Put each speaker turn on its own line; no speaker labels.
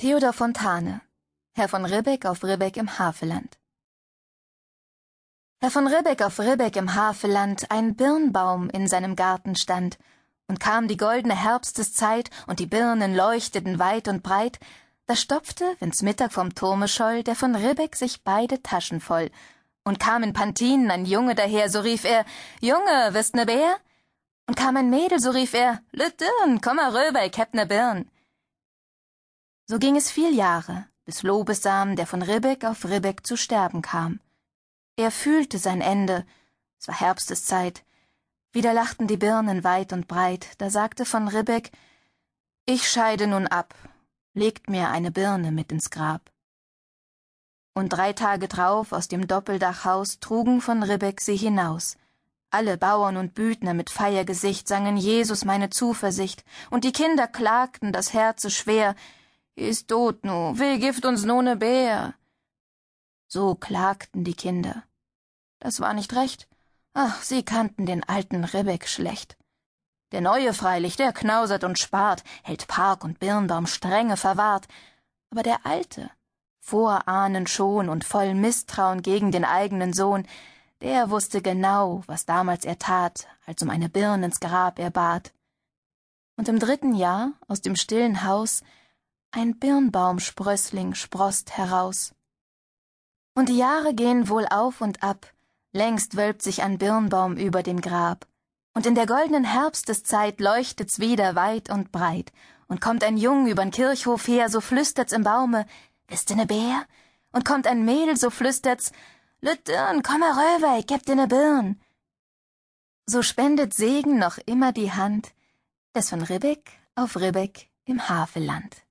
Theodor Fontane, Herr von Ribbeck auf Ribbeck im Havelland. Herr von Ribbeck auf Ribbeck im Havelland ein Birnbaum in seinem Garten stand, und kam die goldene Herbsteszeit und die Birnen leuchteten weit und breit, da stopfte, wenn's Mittag vom Turme scholl, der von Ribbeck sich beide Taschen voll, und kam in Pantinen ein Junge daher, so rief er, Junge, wirst ne Bär? Und kam ein Mädel, so rief er, Lüt Dirn, komm mal rüber, ich heb ne Birn. So ging es viel Jahre, bis Lobesam, der von Ribbeck auf Ribbeck zu sterben kam. Er fühlte sein Ende, es war Herbsteszeit. Wieder lachten die Birnen weit und breit, da sagte von Ribbeck, ich scheide nun ab, legt mir eine Birne mit ins Grab. Und drei Tage drauf aus dem Doppeldachhaus trugen von Ribbeck sie hinaus. Alle Bauern und Büdner mit Feiergesicht sangen Jesus meine Zuversicht, und die Kinder klagten das Herze schwer, ist tot nu, will gift uns no ne Bär. So klagten die Kinder. Das war nicht recht. Ach, sie kannten den alten Ribbeck schlecht. Der Neue freilich, der knausert und spart, hält Park und Birnbaum strenge verwahrt. Aber der Alte, vorahnend schon und voll Misstrauen gegen den eigenen Sohn, der wusste genau, was damals er tat, als um eine Birn ins Grab er bat. Und im dritten Jahr, aus dem stillen Haus, ein Birnbaumsprössling sproßt heraus. Und die Jahre gehen wohl auf und ab, längst wölbt sich ein Birnbaum über dem Grab, und in der goldenen Herbsteszeit leuchtet's wieder weit und breit, und kommt ein Jung übern Kirchhof her, so flüstert's im Baume, bist du ne Bär? Und kommt ein Mädel, so flüstert's, Lüt Dirn, komm mal rüber, ich geb dir ne Birn. So spendet Segen noch immer die Hand des von Ribbeck auf Ribbeck im Havelland.